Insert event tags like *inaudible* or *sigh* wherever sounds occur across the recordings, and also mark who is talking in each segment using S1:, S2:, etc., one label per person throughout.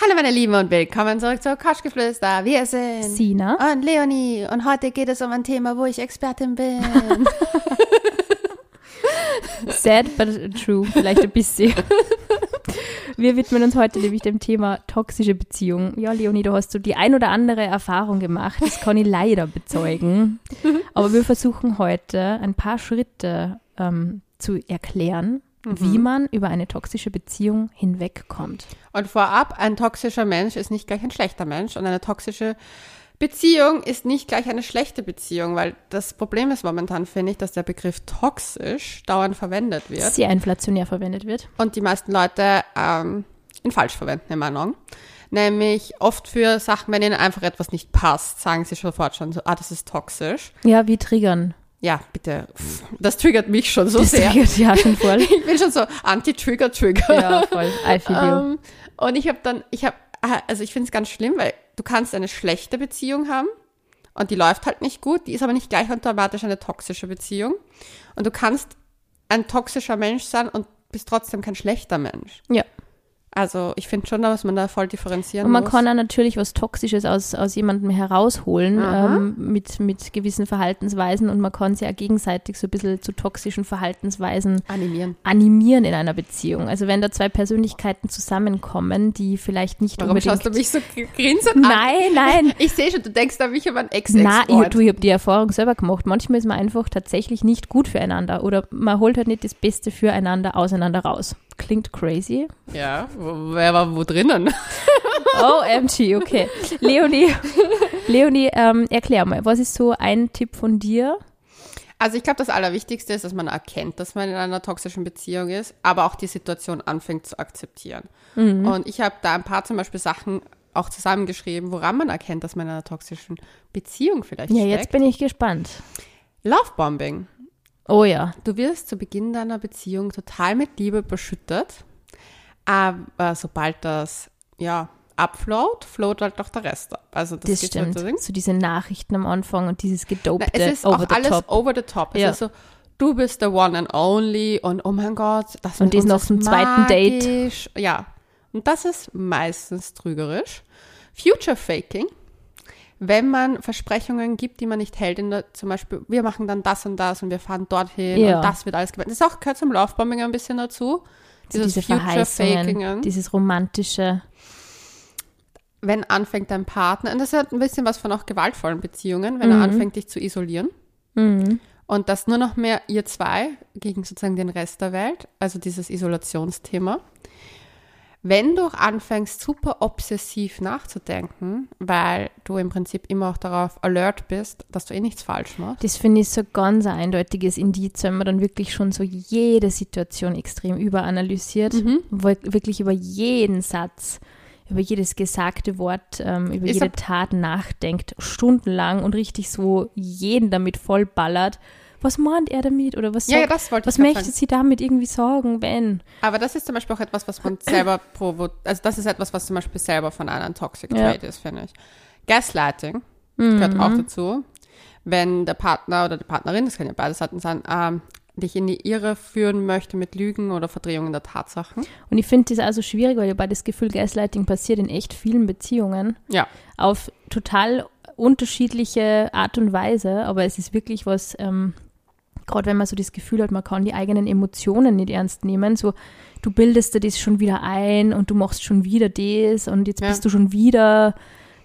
S1: Hallo meine Lieben und willkommen zurück zu Koschgeflüster. Wir sind
S2: Sina.
S1: und Leonie und heute geht es um ein Thema, wo ich Expertin bin. *laughs*
S2: Sad but true, vielleicht ein bisschen. Wir widmen uns heute nämlich dem Thema toxische Beziehungen. Ja, Leonie, du hast so die ein oder andere Erfahrung gemacht. Das kann ich leider bezeugen. Aber wir versuchen heute ein paar Schritte ähm, zu erklären, wie man über eine toxische Beziehung hinwegkommt.
S1: Und vorab, ein toxischer Mensch ist nicht gleich ein schlechter Mensch und eine toxische Beziehung ist nicht gleich eine schlechte Beziehung, weil das Problem ist momentan, finde ich, dass der Begriff toxisch dauernd verwendet wird
S2: Sehr inflationär verwendet wird.
S1: und die meisten Leute ähm, ihn falsch verwenden, in Meinung. Nämlich oft für Sachen, wenn ihnen einfach etwas nicht passt, sagen sie sofort schon so, ah, das ist toxisch.
S2: Ja, wie triggern.
S1: Ja, bitte. Das triggert mich schon so
S2: Das
S1: sehr.
S2: triggert ja schon *laughs* voll.
S1: Ich bin schon so Anti-Trigger-Trigger.
S2: Ja, voll. I feel you.
S1: Ähm, und ich habe dann, ich habe, also ich finde es ganz schlimm, weil du kannst eine schlechte Beziehung haben und die läuft halt nicht gut, die ist aber nicht gleich automatisch eine toxische Beziehung. Und du kannst ein toxischer Mensch sein und bist trotzdem kein schlechter Mensch.
S2: Ja.
S1: Also ich finde schon, dass man da voll differenzieren
S2: Und man
S1: muss.
S2: kann auch natürlich was Toxisches aus, aus jemandem herausholen ähm, mit, mit gewissen Verhaltensweisen und man kann sich auch gegenseitig so ein bisschen zu toxischen Verhaltensweisen
S1: animieren.
S2: animieren in einer Beziehung. Also wenn da zwei Persönlichkeiten zusammenkommen, die vielleicht nicht
S1: Warum
S2: unbedingt...
S1: schaust du mich so grinsend an?
S2: Nein, nein. *laughs*
S1: Ich sehe schon, du denkst an mich, aber ein ex
S2: Na,
S1: ex
S2: ich, du, ich habe die Erfahrung selber gemacht. Manchmal ist man einfach tatsächlich nicht gut füreinander oder man holt halt nicht das Beste füreinander auseinander raus. Klingt crazy.
S1: Ja, wer war wo drinnen? *laughs*
S2: OMG, okay. Leonie, *laughs* Leonie ähm, erklär mal, was ist so ein Tipp von dir?
S1: Also ich glaube, das Allerwichtigste ist, dass man erkennt, dass man in einer toxischen Beziehung ist, aber auch die Situation anfängt zu akzeptieren. Und ich habe da ein paar zum Beispiel Sachen auch zusammengeschrieben, woran man erkennt, dass man in einer toxischen Beziehung vielleicht
S2: Ja,
S1: steckt.
S2: jetzt bin ich gespannt.
S1: Lovebombing.
S2: Oh ja.
S1: Du wirst zu Beginn deiner Beziehung total mit Liebe überschüttet, aber sobald das ja abflowt, float halt auch der Rest ab. Also das,
S2: Das
S1: geht
S2: stimmt.
S1: Halt so
S2: diese Nachrichten am Anfang und dieses
S1: Na,
S2: gedopte
S1: es ist auch alles
S2: top.
S1: over the top. Es
S2: Ja.
S1: ist so, du bist the one and only und oh mein Gott, das
S2: Und
S1: uns
S2: noch
S1: ist
S2: zum zweiten Date.
S1: Ja, und das ist meistens trügerisch. Future Faking, wenn man Versprechungen gibt, die man nicht hält, in der, zum Beispiel, wir machen dann das und das und wir fahren dorthin
S2: Ja.
S1: und das wird alles gemacht. Das ist auch, gehört zum Lovebombing ein bisschen dazu. Dieses
S2: diese
S1: Future
S2: Verheißungen,
S1: Fakingen.
S2: dieses romantische.
S1: wenn anfängt dein Partner, und das hat ein bisschen was von auch gewaltvollen Beziehungen, wenn
S2: Mhm.
S1: er anfängt, dich zu isolieren. Und das nur noch mehr ihr zwei gegen sozusagen den Rest der Welt, also dieses Isolationsthema. Wenn du auch anfängst, super obsessiv nachzudenken, weil du im Prinzip immer auch darauf alert bist, dass du eh nichts falsch machst.
S2: Das finde ich so ganz ein eindeutiges Indiz, wenn man dann wirklich schon so jede Situation extrem überanalysiert,
S1: Mhm.
S2: wirklich über jeden Satz, über jedes gesagte Wort, ähm, über
S1: Ist
S2: jede Tat nachdenkt, stundenlang und richtig so jeden damit vollballert. Was meint er damit? Oder was,
S1: Ja,
S2: sagt-
S1: das wollte
S2: was möchte
S1: sagen.
S2: sie damit irgendwie sagen, wenn?
S1: Aber das ist zum Beispiel auch etwas, was man *clears throat* selber provo also das ist etwas, was zum Beispiel selber von einem Toxic
S2: Ja.
S1: Trait ist, finde ich. Gaslighting gehört auch dazu. Wenn der Partner oder die Partnerin, das kann ja beide Seiten sein, ähm, dich in die Irre führen möchte mit Lügen oder Verdrehungen der Tatsachen.
S2: Und ich finde das also schwierig, weil habe das Gefühl, Gaslighting passiert in echt vielen Beziehungen.
S1: Ja.
S2: auf total unterschiedliche Art und Weise, aber es ist wirklich was, ähm, gerade wenn man so das Gefühl hat, man kann die eigenen Emotionen nicht ernst nehmen, so du bildest dir das schon wieder ein und du machst schon wieder das und jetzt
S1: Ja.
S2: bist du schon wieder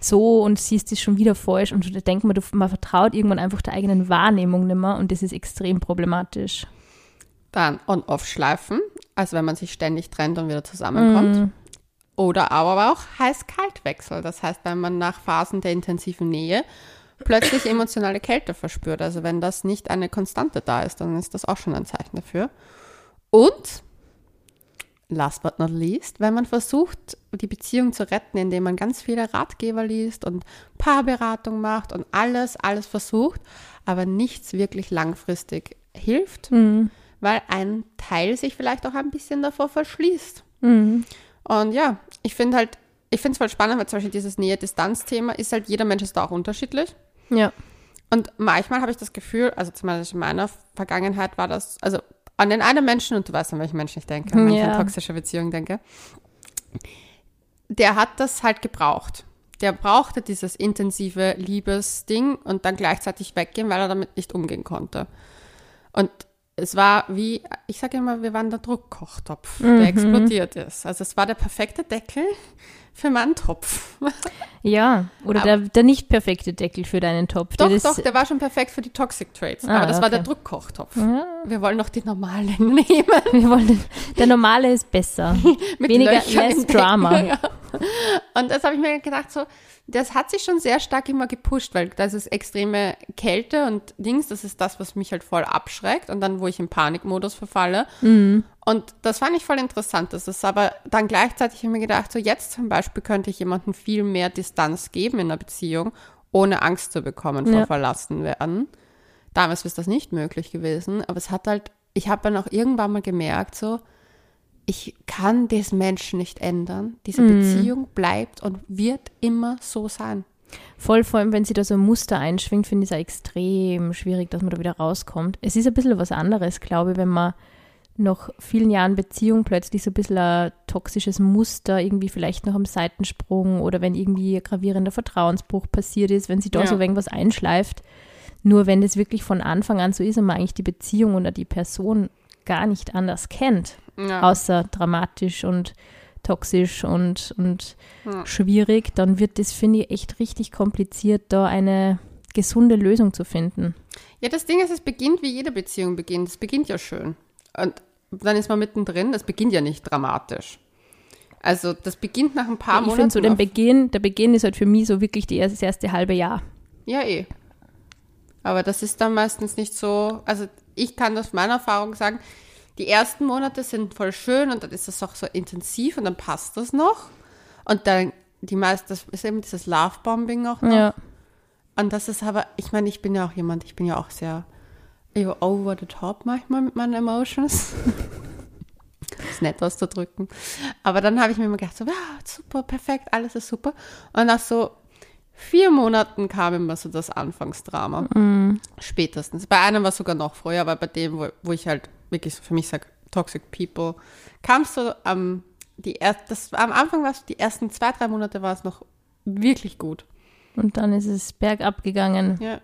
S2: so und siehst das schon wieder falsch und da denkt man, du, man vertraut irgendwann einfach der eigenen Wahrnehmung nicht mehr und das ist extrem problematisch.
S1: Dann On-Off-Schleifen, also wenn man sich ständig trennt und wieder zusammenkommt.
S2: Mhm.
S1: Oder aber auch Heiß-Kalt-Wechsel. Das heißt, wenn man nach Phasen der intensiven Nähe plötzlich emotionale Kälte verspürt. Also wenn das nicht eine Konstante da ist, dann ist das auch schon ein Zeichen dafür. Und last but not least, wenn man versucht, die Beziehung zu retten, indem man ganz viele Ratgeber liest und Paarberatung macht und alles, alles versucht, aber nichts wirklich langfristig hilft, weil ein Teil sich vielleicht auch ein bisschen davor verschließt. Und ja, ich finde halt, ich finde es voll spannend, weil zum Beispiel dieses Nähe-Distanz-Thema ist halt, jeder Mensch ist da auch unterschiedlich.
S2: Ja.
S1: Und manchmal habe ich das Gefühl, also zumindest in meiner Vergangenheit war das, also an den einen Menschen, und du weißt, an welchen Menschen ich denke, wenn ich
S2: Ja.
S1: an toxische Beziehungen denke, der hat das halt gebraucht. Der brauchte dieses intensive Liebesding und dann gleichzeitig weggehen, weil er damit nicht umgehen konnte. Und es war wie, ich sage immer, wir waren der Druckkochtopf,
S2: Mhm.
S1: der explodiert ist. Also es war der perfekte Deckel für meinen Topf.
S2: Ja, oder der, der nicht perfekte Deckel für deinen Topf.
S1: Doch,
S2: der
S1: doch, der war schon perfekt für die Toxic Traits.
S2: Ah,
S1: aber das war
S2: okay.
S1: der Druckkochtopf.
S2: Ja,
S1: Wir wollen noch die normalen *laughs* nehmen.
S2: wir wollen, der normale ist besser. *laughs* Weniger,
S1: Löchern
S2: less. Drama. *laughs*
S1: Ja. Und das habe ich mir gedacht, so, das hat sich schon sehr stark immer gepusht, weil das ist extreme Kälte und Dings, das ist das, was mich halt voll abschreckt und dann, wo ich im Panikmodus verfalle.
S2: Mhm.
S1: Und das fand ich voll interessant. Das ist aber dann gleichzeitig habe ich mir gedacht, so jetzt zum Beispiel könnte ich jemandem viel mehr Distanz geben in einer Beziehung, ohne Angst zu bekommen vor
S2: Ja.
S1: verlassen werden. Damals ist das nicht möglich gewesen, aber es hat halt, ich habe dann auch irgendwann mal gemerkt, so, ich kann des Menschen nicht ändern. Diese Beziehung bleibt und wird immer so sein.
S2: Voll, vor allem, wenn sie da so ein Muster einschwingt, finde ich es auch extrem schwierig, dass man da wieder rauskommt. Es ist ein bisschen was anderes, glaube ich, wenn man nach vielen Jahren Beziehung plötzlich so ein bisschen ein toxisches Muster, irgendwie vielleicht noch am Seitensprung oder wenn irgendwie ein gravierender Vertrauensbruch passiert ist, wenn sie da
S1: Ja.
S2: so irgendwas einschleift. Nur wenn das wirklich von Anfang an so ist und man eigentlich die Beziehung oder die Person gar nicht anders kennt,
S1: Ja.
S2: außer dramatisch und toxisch und, und
S1: Ja.
S2: schwierig, dann wird das, finde ich, echt richtig kompliziert, da eine gesunde Lösung zu finden.
S1: Ja, das Ding ist, es beginnt wie jede Beziehung beginnt. Es beginnt ja schön. Und dann ist man mittendrin, das beginnt ja nicht dramatisch. Also das beginnt nach ein paar
S2: ich
S1: Monaten.
S2: finde so den Beginn, der Beginn ist halt für mich so wirklich die erste, das erste halbe Jahr.
S1: Ja, eh. Aber das ist dann meistens nicht so, also ich kann aus meiner Erfahrung sagen, die ersten Monate sind voll schön und dann ist das auch so intensiv und dann passt das noch. Und dann die meisten, das ist eben dieses Love-Bombing auch noch.
S2: Ja.
S1: Und das ist aber, ich meine, ich bin ja auch jemand, ich bin ja auch sehr over the top manchmal mit meinen Emotions. *laughs* ist nett auszudrücken. Aber dann habe ich mir immer gedacht, so, ja, super, perfekt, alles ist super. Und nach so vier Monaten kam immer so das Anfangsdrama. Spätestens. Bei einem war es sogar noch früher, aber bei dem, wo, wo ich halt wirklich so für mich sage, Toxic People, kam es so am, die er, das, am Anfang war es, die ersten zwei, drei Monate war es noch wirklich gut.
S2: Und dann ist es bergab gegangen.
S1: Ja.
S2: Und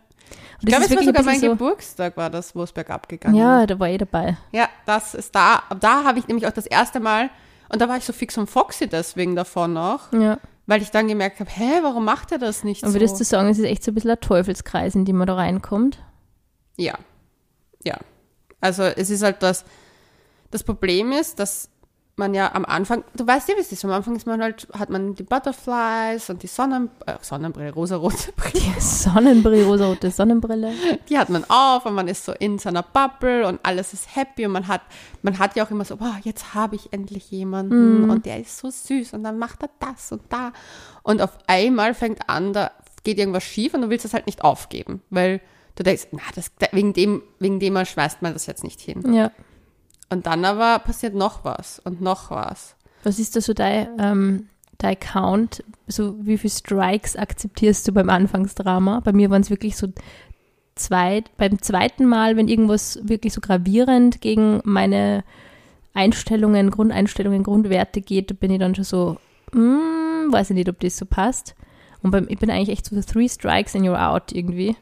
S1: Ich glaube, es war sogar
S2: ein
S1: mein
S2: bisschen
S1: Geburtstag, war das, wo es bergab gegangen
S2: so,
S1: ist.
S2: Ja, da war ich dabei.
S1: Ja, das ist da. Da habe ich nämlich auch das erste Mal, und da war ich so fix und foxy deswegen davon noch,
S2: Ja.
S1: weil ich dann gemerkt habe, hä, warum macht er das nicht
S2: Aber
S1: so?
S2: würdest du sagen, es ist echt so ein bisschen ein Teufelskreis, in den man da reinkommt?
S1: Ja. Ja. Also es ist halt das, das Problem ist, dass man ja am Anfang, du weißt ja, wie es ist, am Anfang ist man halt, hat man die Butterflies und die Sonnen, äh, Sonnenbrille, rosarote *laughs* Brille,
S2: Sonnenbrille, rosarote Sonnenbrille.
S1: die hat man auf und man ist so in seiner Bubble und alles ist happy und man hat, man hat ja auch immer so, boah, jetzt habe ich endlich jemanden und der ist so süß und dann macht er das und da. Und auf einmal fängt an, da geht irgendwas schief und du willst es halt nicht aufgeben, weil du denkst, na, das, wegen dem, wegen dem mal schmeißt man das jetzt nicht hin.
S2: Ja.
S1: Und dann aber passiert noch was und noch was.
S2: Was ist da so dein, ähm, dein Count? So, wie viele Strikes akzeptierst du beim Anfangsdrama? Bei mir waren es wirklich so zwei, beim zweiten Mal, wenn irgendwas wirklich so gravierend gegen meine Einstellungen, Grundeinstellungen, Grundwerte geht, bin ich dann schon so, mm, weiß ich nicht, ob das so passt. Und beim, ich bin eigentlich echt so three strikes and you're out irgendwie.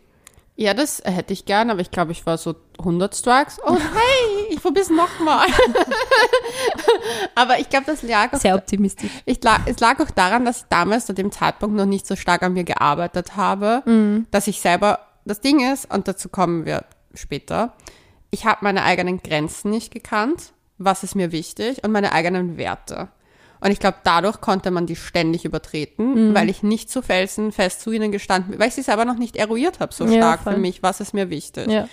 S1: Ja, das hätte ich gern, aber ich glaube, ich war so 100 Strikes. Oh, hey, ich probier's nochmal. *laughs* aber ich glaube, das lag auch,
S2: Sehr optimistisch.
S1: ich lag, es lag auch daran, dass ich damals zu dem Zeitpunkt noch nicht so stark an mir gearbeitet habe, dass ich selber, das Ding ist, und dazu kommen wir später, ich habe meine eigenen Grenzen nicht gekannt, was ist mir wichtig und meine eigenen Werte. Und ich glaube, dadurch konnte man die ständig übertreten, weil ich nicht so felsenfest zu ihnen gestanden bin, weil ich sie selber noch nicht eruiert habe, so
S2: Ja,
S1: stark
S2: voll.
S1: für mich, was ist mir wichtig.
S2: Ja.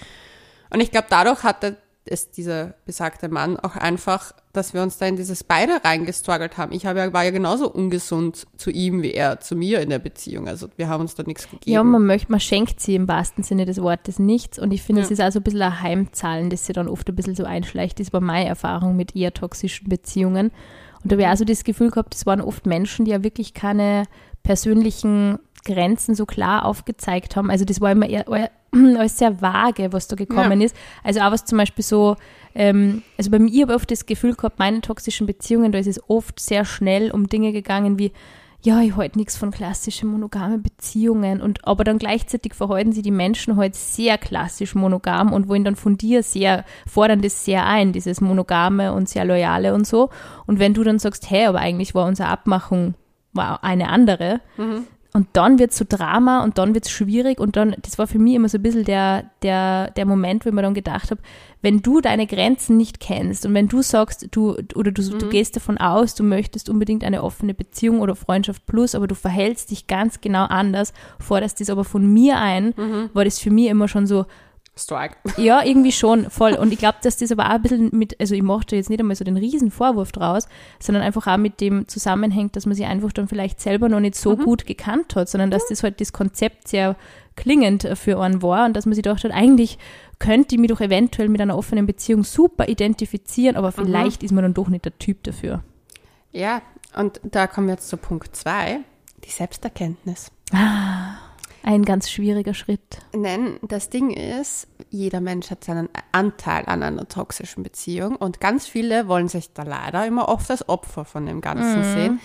S1: Und ich glaube, dadurch hatte es dieser besagte Mann auch einfach, dass wir uns da in dieses beide reingestruggelt haben. Ich habe ja, war ja genauso ungesund zu ihm wie er zu mir in der Beziehung. Also wir haben uns da nichts gegeben.
S2: Ja, man möchte, man schenkt sie im wahrsten Sinne des Wortes nichts. Und ich finde,
S1: Ja.
S2: es ist also ein bisschen ein Heimzahlen, das sie dann oft ein bisschen so einschleicht. Das war meine Erfahrung mit eher toxischen Beziehungen. Und da habe ich also das Gefühl gehabt, es waren oft Menschen, die ja wirklich keine persönlichen Grenzen so klar aufgezeigt haben. Also das war immer eher, *clears throat* alles sehr vage, was da gekommen ja. ist. Also auch was zum Beispiel so, ähm, also bei mir habe ich oft das Gefühl gehabt, meine toxischen Beziehungen, da ist es oft sehr schnell um Dinge gegangen wie, ja, ich halte nichts von klassischen monogame Beziehungen und aber dann gleichzeitig verhalten sie die Menschen halt sehr klassisch monogam und wollen dann von dir sehr, fordern das sehr ein, dieses monogame und sehr loyale und so. Und wenn du dann sagst, hey, aber eigentlich war unsere Abmachung war eine andere, mhm. Und dann wird es so Drama und dann wird es schwierig und dann, das war für mich immer so ein bisschen der, der, der Moment, wo ich mir dann gedacht habe, wenn du deine Grenzen nicht kennst und wenn du sagst, du, oder du, mhm. du gehst davon aus, du möchtest unbedingt eine offene Beziehung oder Freundschaft plus, aber du verhältst dich ganz genau anders, forderst das aber von mir ein, mhm. war das für mich immer schon so,
S1: Strike. *laughs*
S2: Ja, irgendwie schon, voll. Und ich glaube, dass das aber auch ein bisschen mit, also ich mache da jetzt nicht einmal so den riesen Vorwurf draus, sondern einfach auch mit dem zusammenhängt, dass man sich einfach dann vielleicht selber noch nicht so mhm. gut gekannt hat, sondern dass das halt das Konzept sehr klingend für einen war und dass man sich gedacht hat, eigentlich könnte ich mich doch eventuell mit einer offenen Beziehung super identifizieren, aber mhm. vielleicht mhm. ist man dann doch nicht der Typ dafür.
S1: Ja, und da kommen wir jetzt zu Punkt zwei, die Selbsterkenntnis.
S2: Ah. Ein ganz schwieriger Schritt.
S1: Nein, das Ding ist, jeder Mensch hat seinen Anteil an einer toxischen Beziehung und ganz viele wollen sich da leider immer oft als Opfer von dem Ganzen mhm. sehen,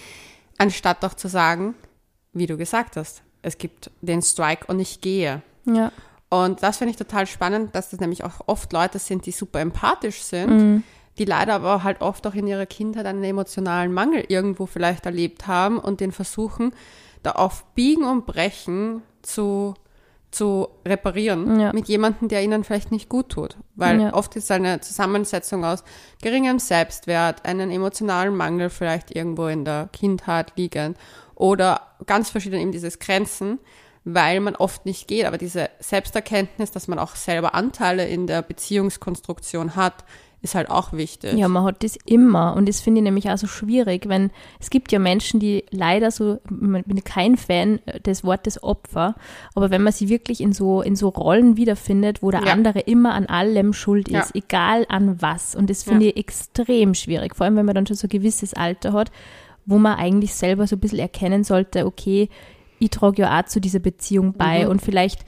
S1: anstatt doch zu sagen, wie du gesagt hast, es gibt den Strike und ich gehe.
S2: Ja.
S1: Und das finde ich total spannend, dass das nämlich auch oft Leute sind, die super empathisch sind, mhm. die leider aber halt oft auch in ihrer Kindheit einen emotionalen Mangel irgendwo vielleicht erlebt haben und den versuchen, da auf Biegen und Brechen zu, zu reparieren ja. mit jemandem, der ihnen vielleicht nicht gut tut. Weil ja. oft ist eine Zusammensetzung aus geringem Selbstwert, einen emotionalen Mangel vielleicht irgendwo in der Kindheit liegend oder ganz verschieden eben dieses Grenzen, weil man oft nicht geht. Aber diese Selbsterkenntnis, dass man auch selber Anteile in der Beziehungskonstruktion hat, ist halt auch wichtig.
S2: Ja, man hat das immer und das finde ich nämlich auch so schwierig, wenn es gibt ja Menschen, die leider so, ich bin kein Fan des Wortes Opfer, aber wenn man sie wirklich in so, in so Rollen wiederfindet, wo der ja. andere immer an allem schuld ist, ja. egal an was und das finde ja. ich extrem schwierig, vor allem wenn man dann schon so ein gewisses Alter hat, wo man eigentlich selber so ein bisschen erkennen sollte, okay, ich trage ja auch zu dieser Beziehung bei mhm. und vielleicht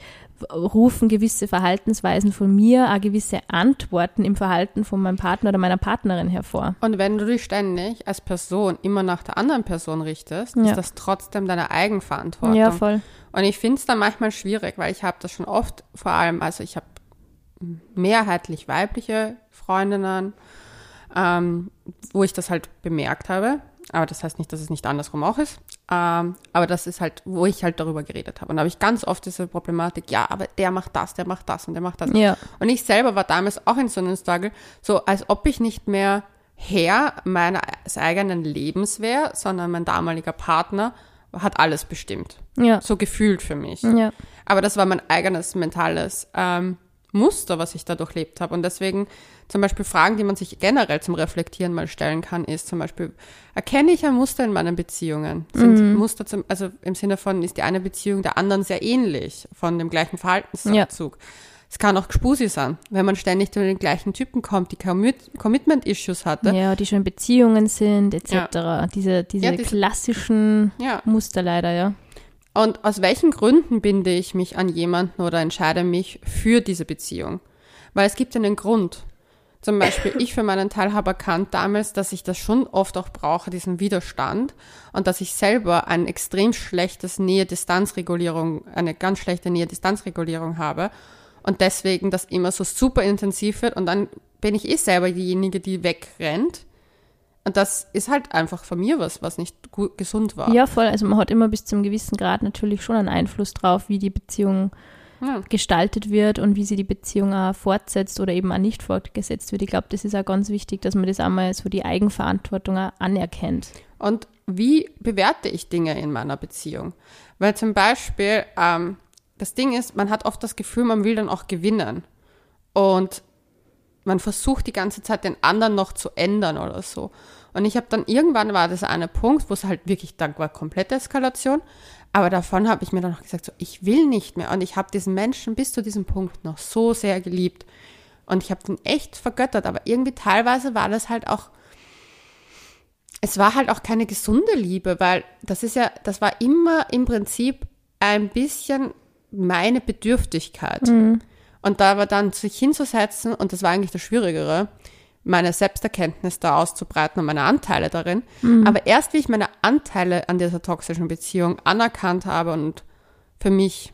S2: rufen gewisse Verhaltensweisen von mir auch gewisse Antworten im Verhalten von meinem Partner oder meiner Partnerin hervor.
S1: Und wenn du dich ständig als Person immer nach der anderen Person richtest, ja. ist das trotzdem deine Eigenverantwortung.
S2: Ja, voll.
S1: Und ich finde es dann manchmal schwierig, weil ich habe das schon oft, vor allem, also ich habe mehrheitlich weibliche Freundinnen, ähm, wo ich das halt bemerkt habe, aber das heißt nicht, dass es nicht andersrum auch ist. Ähm, aber das ist halt, wo ich halt darüber geredet habe. Und da habe ich ganz oft diese Problematik, ja, aber der macht das, der macht das und der macht das.
S2: Ja.
S1: Und ich selber war damals auch in so einem Struggle, so als ob ich nicht mehr Herr meines eigenen Lebens wäre, sondern mein damaliger Partner hat alles bestimmt.
S2: Ja.
S1: So gefühlt für mich.
S2: Ja.
S1: Aber das war mein eigenes mentales ähm, Muster, was ich da durchlebt habe. Und deswegen zum Beispiel Fragen, die man sich generell zum Reflektieren mal stellen kann, ist zum Beispiel, erkenne ich ein Muster in meinen Beziehungen? Sind mhm. Muster zum, also im Sinne von, ist die eine Beziehung der anderen sehr ähnlich von dem gleichen Verhaltensabzug? Ja. Es kann auch Gspusi sein, wenn man ständig zu den gleichen Typen kommt, die Commitment-Issues hatte.
S2: Ja, die schon Beziehungen sind, etc. Ja. Diese, diese, ja, diese klassischen. Muster leider, ja.
S1: Und aus welchen Gründen binde ich mich an jemanden oder entscheide mich für diese Beziehung? Weil es gibt einen Grund. Zum Beispiel, ich für meinen Teil habe erkannt damals, dass ich das schon oft auch brauche, diesen Widerstand, und dass ich selber ein extrem schlechtes Nähe-Distanz-Regulierung, eine ganz schlechte Nähe-Distanz-Regulierung habe und deswegen das immer so super intensiv wird und dann bin ich eh selber diejenige, die wegrennt. Und das ist halt einfach von mir was, was nicht gut, gesund war.
S2: Ja, voll. Also man hat immer bis zum gewissen Grad natürlich schon einen Einfluss drauf, wie die Beziehung ja. gestaltet wird und wie sie die Beziehung auch fortsetzt oder eben auch nicht fortgesetzt wird. Ich glaube, das ist auch ganz wichtig, dass man das einmal so die Eigenverantwortung anerkennt.
S1: Und wie bewerte ich Dinge in meiner Beziehung? Weil zum Beispiel, ähm, das Ding ist, man hat oft das Gefühl, man will dann auch gewinnen. Und man versucht die ganze Zeit den anderen noch zu ändern oder so. Und ich habe dann irgendwann war das eine Punkt, wo es halt wirklich, dann war komplette Eskalation. Aber davon habe ich mir dann noch gesagt, so, ich will nicht mehr. Und ich habe diesen Menschen bis zu diesem Punkt noch so sehr geliebt. Und ich habe den echt vergöttert. Aber irgendwie teilweise war das halt auch, es war halt auch keine gesunde Liebe, weil das ist ja, das war immer im Prinzip ein bisschen meine Bedürftigkeit.
S2: Mhm.
S1: Und da aber dann sich hinzusetzen, und das war eigentlich das Schwierigere, meine Selbsterkenntnis da auszubreiten und meine Anteile darin. Aber erst wie ich meine Anteile an dieser toxischen Beziehung anerkannt habe und für mich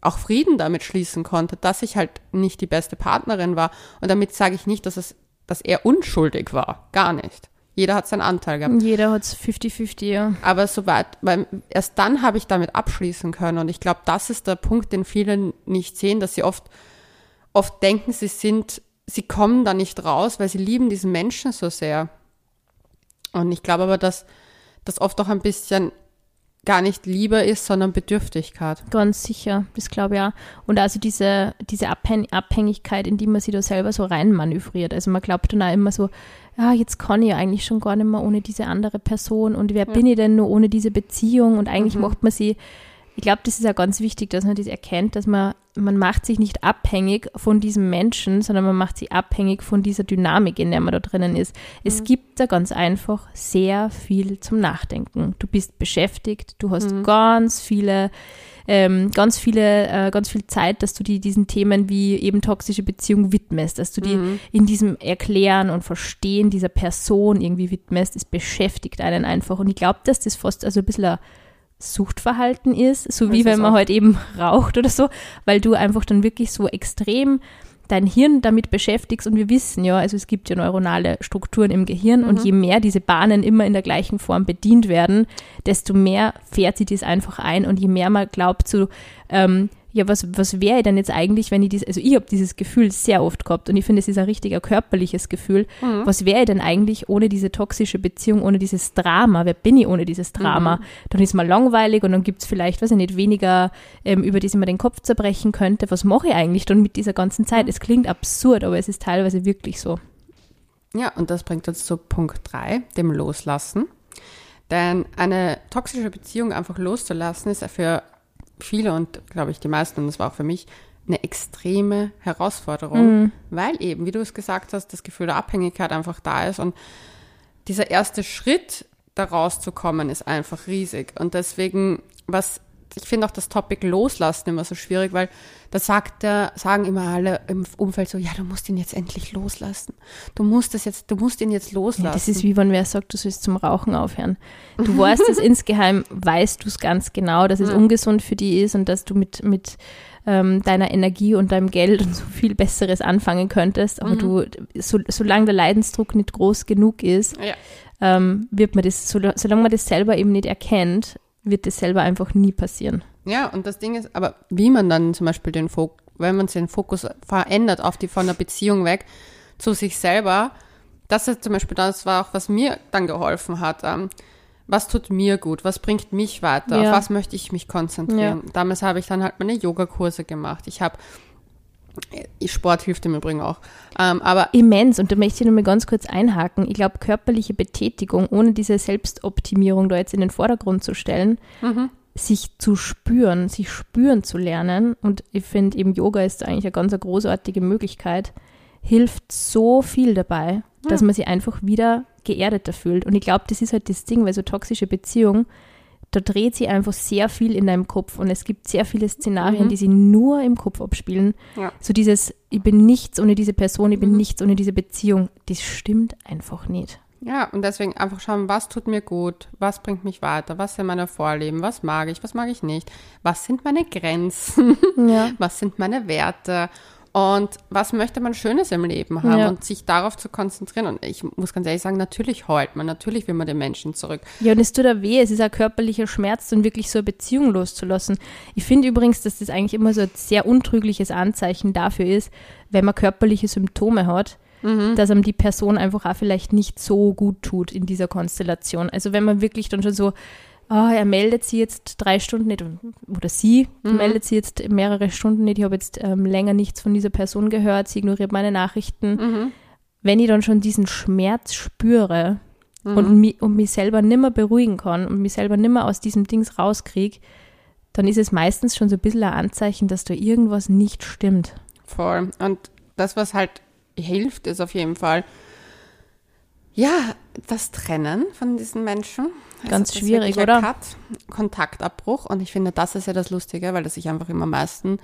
S1: auch Frieden damit schließen konnte, dass ich halt nicht die beste Partnerin war. Und damit sage ich nicht, dass es, dass er unschuldig war. Gar nicht. Jeder hat seinen Anteil gehabt.
S2: Jeder hat es 50-50, ja.
S1: Aber soweit, weil erst dann habe ich damit abschließen können. Und ich glaube, das ist der Punkt, den viele nicht sehen, dass sie oft, oft denken, sie sind, sie kommen da nicht raus, weil sie lieben diesen Menschen so sehr. Und ich glaube aber, dass das oft auch ein bisschen gar nicht Liebe ist, sondern Bedürftigkeit.
S2: Ganz sicher, das glaube ich auch. Und also diese, diese Abhäng Abhängigkeit, in die man sich da selber so reinmanövriert. Also man glaubt dann auch immer so, ja, jetzt kann ich ja eigentlich schon gar nicht mehr ohne diese andere Person und wer bin ich denn nur ohne diese Beziehung? Und eigentlich macht man sie, ich glaube, das ist ja ganz wichtig, dass man das erkennt, dass man, man macht sich nicht abhängig von diesem Menschen, sondern man macht sich abhängig von dieser Dynamik, in der man da drinnen ist. Es gibt da ganz einfach sehr viel zum Nachdenken. Du bist beschäftigt, du hast ganz viele ähm, ganz viele, äh, ganz viel Zeit, dass du die diesen Themen wie eben toxische Beziehung widmest, dass du die in diesem Erklären und Verstehen dieser Person irgendwie widmest, es beschäftigt einen einfach. Und ich glaube, dass das fast also ein bisschen ein Suchtverhalten ist, so wie
S1: Ist
S2: wenn man halt eben *laughs* raucht oder so, weil du einfach dann wirklich so extrem dein Hirn damit beschäftigst und wir wissen ja, also es gibt ja neuronale Strukturen im Gehirn und je mehr diese Bahnen immer in der gleichen Form bedient werden, desto mehr fährt sie das einfach ein und je mehr man glaubt so, ähm, ja, was, was wäre denn jetzt eigentlich, wenn ich dieses, also ich habe dieses Gefühl sehr oft gehabt und ich finde, es ist ein richtiger körperliches Gefühl. Was wäre ich denn eigentlich ohne diese toxische Beziehung, ohne dieses Drama? Wer bin ich ohne dieses Drama? Dann ist man langweilig und dann gibt es vielleicht, weiß ich nicht, weniger, ähm, über das ich mir den Kopf zerbrechen könnte. Was mache ich eigentlich dann mit dieser ganzen Zeit? Es klingt absurd, aber es ist teilweise wirklich so.
S1: Ja, und das bringt uns zu Punkt 3, dem Loslassen. Denn eine toxische Beziehung einfach loszulassen, ist ja für viele und glaube ich die meisten, und das war auch für mich, eine extreme Herausforderung, weil eben, wie du es gesagt hast, das Gefühl der Abhängigkeit einfach da ist und dieser erste Schritt, da rauszukommen, ist einfach riesig. Und deswegen, was ich finde auch das Topic Loslassen immer so schwierig, weil da sagt der, sagen immer alle im Umfeld so, ja, du musst ihn jetzt endlich loslassen. Du musst das jetzt, du musst ihn jetzt loslassen.
S2: Ja, das ist wie wenn wer sagt, du sollst zum Rauchen aufhören. Du weißt es *laughs* insgeheim, weißt du es ganz genau, dass es ungesund für dich ist und dass du mit, mit ähm, deiner Energie und deinem Geld und so viel Besseres anfangen könntest. Aber du, so, solange der Leidensdruck nicht groß genug ist,
S1: ja.
S2: ähm, wird man das, so, solange man das selber eben nicht erkennt, wird das selber einfach nie passieren.
S1: Ja, und das Ding ist, aber wie man dann zum Beispiel den Fokus, wenn man den Fokus verändert auf die von der Beziehung weg zu sich selber, das ist zum Beispiel das war auch, was mir dann geholfen hat. Ähm, was tut mir gut? Was bringt mich weiter?
S2: Ja.
S1: Auf was möchte ich mich konzentrieren? Damals habe ich dann halt meine Yogakurse gemacht. Ich habe Sport hilft im Übrigen auch. Ähm, aber
S2: Immens. Und da möchte ich noch mal ganz kurz einhaken. Ich glaube, körperliche Betätigung, ohne diese Selbstoptimierung da jetzt in den Vordergrund zu stellen, sich zu spüren, sich spüren zu lernen. Und ich finde eben Yoga ist eigentlich eine ganz eine großartige Möglichkeit, hilft so viel dabei, dass man sich einfach wieder geerdeter fühlt. Und ich glaube, das ist halt das Ding, weil so toxische Beziehung, da dreht sich einfach sehr viel in deinem Kopf und es gibt sehr viele Szenarien, die sich nur im Kopf abspielen.
S1: Ja.
S2: So dieses, ich bin nichts ohne diese Person, ich bin nichts ohne diese Beziehung, das stimmt einfach nicht.
S1: Ja, und deswegen einfach schauen, was tut mir gut, was bringt mich weiter, was sind meine Vorlieben, was mag ich, was mag ich nicht, was sind meine Grenzen,
S2: Ja. *laughs*
S1: was sind meine Werte und was möchte man Schönes im Leben haben
S2: Ja.
S1: und sich darauf zu konzentrieren. Und ich muss ganz ehrlich sagen, natürlich heult man, natürlich will man den Menschen zurück.
S2: Ja, und es tut da weh, es ist ein körperlicher Schmerz, dann wirklich so eine Beziehung loszulassen. Ich finde übrigens, dass das eigentlich immer so ein sehr untrügliches Anzeichen dafür ist, wenn man körperliche Symptome hat, dass einem die Person einfach auch vielleicht nicht so gut tut in dieser Konstellation. Also wenn man wirklich dann schon so, ah, er meldet sie jetzt drei Stunden nicht, oder sie meldet sie jetzt mehrere Stunden nicht, ich habe jetzt ähm, länger nichts von dieser Person gehört, sie ignoriert meine Nachrichten. Wenn ich dann schon diesen Schmerz spüre, und, mi, und mich selber nimmer beruhigen kann und mich selber nimmer aus diesem Dings rauskriege, dann ist es meistens schon so ein bisschen ein Anzeichen, dass da irgendwas nicht stimmt.
S1: Voll. Und das, was halt hilft, ist auf jeden Fall, ja, das Trennen von diesen Menschen. Also
S2: Ganz
S1: ist
S2: schwierig, oder?
S1: Cut, Kontaktabbruch. Und ich finde, das ist ja das Lustige, weil das ich einfach immer am meisten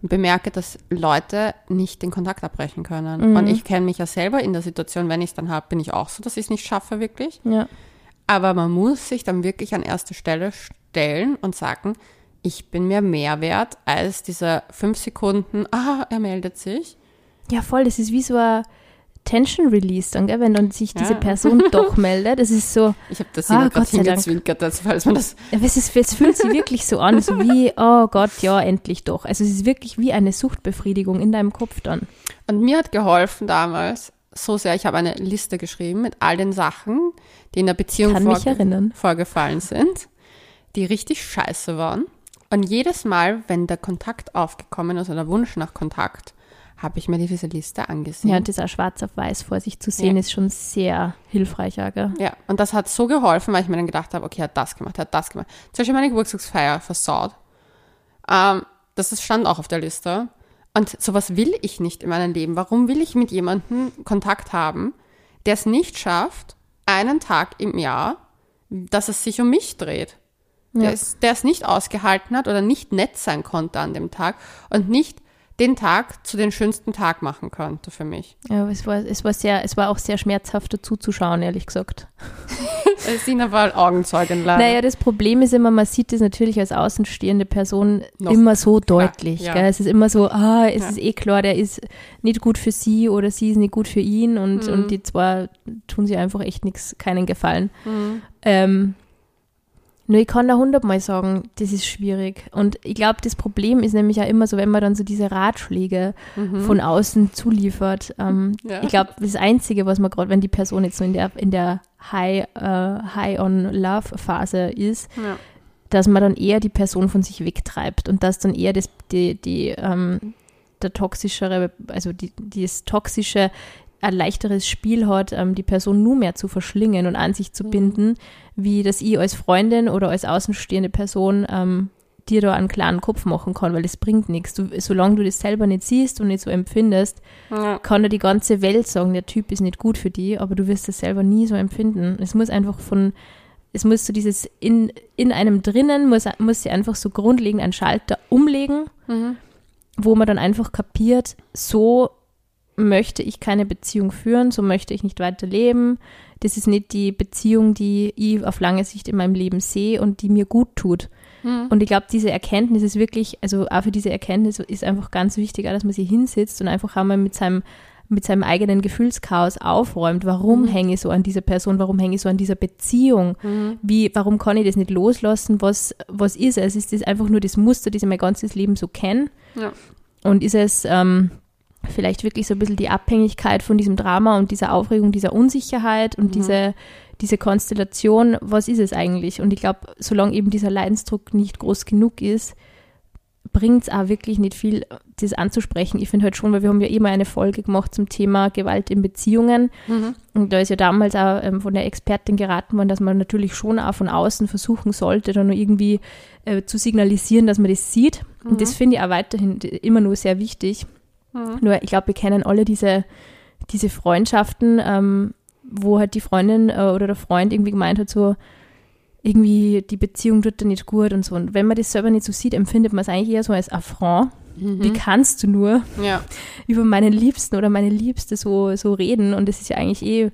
S1: bemerke, dass Leute nicht den Kontakt abbrechen können.
S2: Mhm.
S1: Und ich kenne mich ja selber in der Situation, wenn ich es dann habe, bin ich auch so, dass ich es nicht schaffe, wirklich.
S2: Ja.
S1: Aber man muss sich dann wirklich an erste Stelle stellen und sagen, ich bin mir mehr wert als diese fünf Sekunden, ah, er meldet sich.
S2: Ja, voll, das ist wie so ein Tension Release dann, gell? wenn dann sich diese
S1: Ja.
S2: Person *laughs* doch meldet. Das ist so,
S1: Ich habe das
S2: Ah,
S1: immer gerade hingezwinkert, also falls man das
S2: Es, ist, es fühlt sich wirklich so an, so wie, oh Gott, ja, endlich doch. Also es ist wirklich wie eine Suchtbefriedigung in deinem Kopf dann.
S1: Und mir hat geholfen damals so sehr, ich habe eine Liste geschrieben mit all den Sachen, die in der Beziehung vorge
S2: erinnern.
S1: vorgefallen sind, die richtig scheiße waren. Und jedes Mal, wenn der Kontakt aufgekommen ist oder der Wunsch nach Kontakt, habe ich mir diese Liste angesehen.
S2: Ja, und auch schwarz auf weiß vor sich zu sehen,
S1: Ja.
S2: ist schon sehr hilfreich, ja, gell?
S1: Ja, und das hat so geholfen, weil ich mir dann gedacht habe, okay, er hat das gemacht, er hat das gemacht. Zum Beispiel meine Geburtstagsfeier versaut. Ähm, das stand auch auf der Liste. Und sowas will ich nicht in meinem Leben. Warum will ich mit jemandem Kontakt haben, der es nicht schafft, einen Tag im Jahr, dass es sich um mich dreht? Der,
S2: Ja.
S1: es, der es nicht ausgehalten hat oder nicht nett sein konnte an dem Tag und nicht den Tag zu den schönsten Tag machen konnte für mich.
S2: Ja, aber es war, es war sehr, es war auch sehr schmerzhaft dazu zu schauen, ehrlich gesagt. *laughs*
S1: Sina war Augenzeugin leider.
S2: Naja, das Problem ist immer, man sieht das natürlich als außenstehende Person
S1: Noch
S2: immer so
S1: klar,
S2: deutlich.
S1: ja.
S2: Es ist immer so, ah, es
S1: Ja.
S2: ist eh klar, der ist nicht gut für sie oder sie ist nicht gut für ihn und,
S1: Mhm.
S2: und die zwei tun sie einfach echt nichts, keinen Gefallen.
S1: Mhm.
S2: Ähm, nur ich kann da hundertmal sagen, das ist schwierig. Und ich glaube, das Problem ist nämlich ja immer so, wenn man dann so diese Ratschläge
S1: Mhm.
S2: von außen zuliefert. Ähm,
S1: Ja.
S2: Ich glaube, das Einzige, was man gerade, wenn die Person jetzt so in der, in der High, äh, High on Love Phase ist,
S1: Ja.
S2: dass man dann eher die Person von sich wegtreibt und dass dann eher das, die, die, ähm, der toxischere, also die, dieses toxische, ein leichteres Spiel hat, ähm, die Person nur mehr zu verschlingen und an sich zu
S1: Mhm.
S2: binden, wie dass ich als Freundin oder als außenstehende Person ähm, dir da einen klaren Kopf machen kann, weil das bringt nichts. Du, solange du das selber nicht siehst und nicht so empfindest,
S1: Ja.
S2: kann dir die ganze Welt sagen, der Typ ist nicht gut für die, aber du wirst es selber nie so empfinden. Es muss einfach von, es muss so dieses in, in einem drinnen, muss, muss sie einfach so grundlegend einen Schalter umlegen,
S1: Mhm.
S2: wo man dann einfach kapiert, so möchte ich keine Beziehung führen, so möchte ich nicht weiterleben. Das ist nicht die Beziehung, die ich auf lange Sicht in meinem Leben sehe und die mir gut tut.
S1: Mhm.
S2: Und ich glaube, diese Erkenntnis ist wirklich, also auch für diese Erkenntnis ist einfach ganz wichtig, auch, dass man sich hinsitzt und einfach einmal mit seinem, mit seinem eigenen Gefühlschaos aufräumt. Warum
S1: Mhm.
S2: hänge ich so an dieser Person? Warum hänge ich so an dieser Beziehung?
S1: Mhm.
S2: Wie, warum kann ich das nicht loslassen? Was, was ist es? Ist das einfach nur das Muster, das ich mein ganzes Leben so kenne?
S1: Ja.
S2: Und ist es ähm, vielleicht wirklich so ein bisschen die Abhängigkeit von diesem Drama und dieser Aufregung, dieser Unsicherheit und
S1: Mhm.
S2: diese, diese Konstellation, was ist es eigentlich? Und ich glaube, solange eben dieser Leidensdruck nicht groß genug ist, bringt es auch wirklich nicht viel, das anzusprechen. Ich finde halt schon, weil wir haben ja immer eine Folge gemacht zum Thema Gewalt in Beziehungen.
S1: Mhm.
S2: Und da ist ja damals auch ähm, von der Expertin geraten worden, dass man natürlich schon auch von außen versuchen sollte, dann nur irgendwie äh, zu signalisieren, dass man das sieht. Und das finde ich auch weiterhin immer nur sehr wichtig.
S1: Mhm.
S2: Nur, ich glaube, wir kennen alle diese, diese Freundschaften, ähm, wo halt die Freundin äh, oder der Freund irgendwie gemeint hat, so irgendwie die Beziehung tut dir nicht gut und so. Und wenn man das selber nicht so sieht, empfindet man es eigentlich eher so als Affront.
S1: Mhm.
S2: Wie kannst du nur
S1: Ja. *laughs*
S2: über meinen Liebsten oder meine Liebste so, so reden? Und das ist ja eigentlich eh,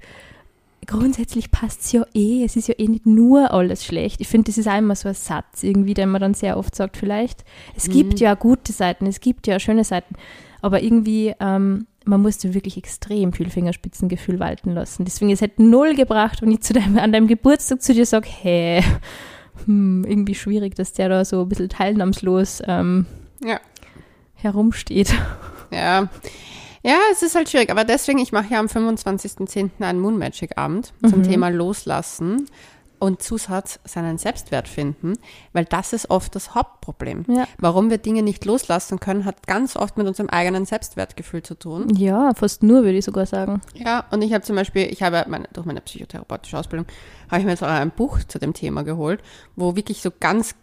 S2: grundsätzlich passt es ja eh. Es ist ja eh nicht nur alles schlecht. Ich finde, das ist auch immer so ein Satz irgendwie, den man dann sehr oft sagt, vielleicht. Es gibt
S1: Mhm.
S2: ja gute Seiten, es gibt ja schöne Seiten. Aber irgendwie, ähm, man musste wirklich extrem viel Fingerspitzengefühl walten lassen. Deswegen, es hätte null gebracht, wenn ich zu deinem, an deinem Geburtstag zu dir sage, hä, hm, irgendwie schwierig, dass der da so ein bisschen teilnahmslos ähm,
S1: Ja.
S2: herumsteht.
S1: Ja. Ja, es ist halt schwierig, aber deswegen, ich mache ja am 25.10. einen Moon Magic Abend zum
S2: Mhm.
S1: Thema Loslassen und Zusatz seinen Selbstwert finden, weil das ist oft das Hauptproblem.
S2: Ja.
S1: Warum wir Dinge nicht loslassen können, hat ganz oft mit unserem eigenen Selbstwertgefühl zu tun.
S2: Ja, fast nur, würde ich sogar sagen.
S1: Ja, und ich habe zum Beispiel, ich habe meine, durch meine psychotherapeutische Ausbildung, habe ich mir jetzt auch ein Buch zu dem Thema geholt, wo wirklich so ganz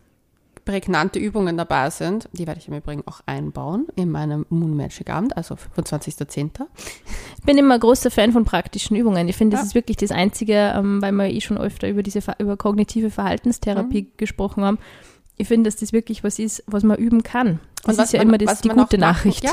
S1: prägnante Übungen dabei sind. Die werde ich im Übrigen auch einbauen in meinem Moon Magic Abend, also 25.10.
S2: Ich bin immer großer Fan von praktischen Übungen. Ich finde, das
S1: Ja.
S2: ist wirklich das Einzige, ähm, weil wir eh schon öfter über diese über kognitive Verhaltenstherapie
S1: Mhm.
S2: gesprochen haben. Ich finde, dass das wirklich was ist, was man üben kann. Das
S1: was
S2: ist ja
S1: man-
S2: immer das, die gute Nachricht.
S1: Ja.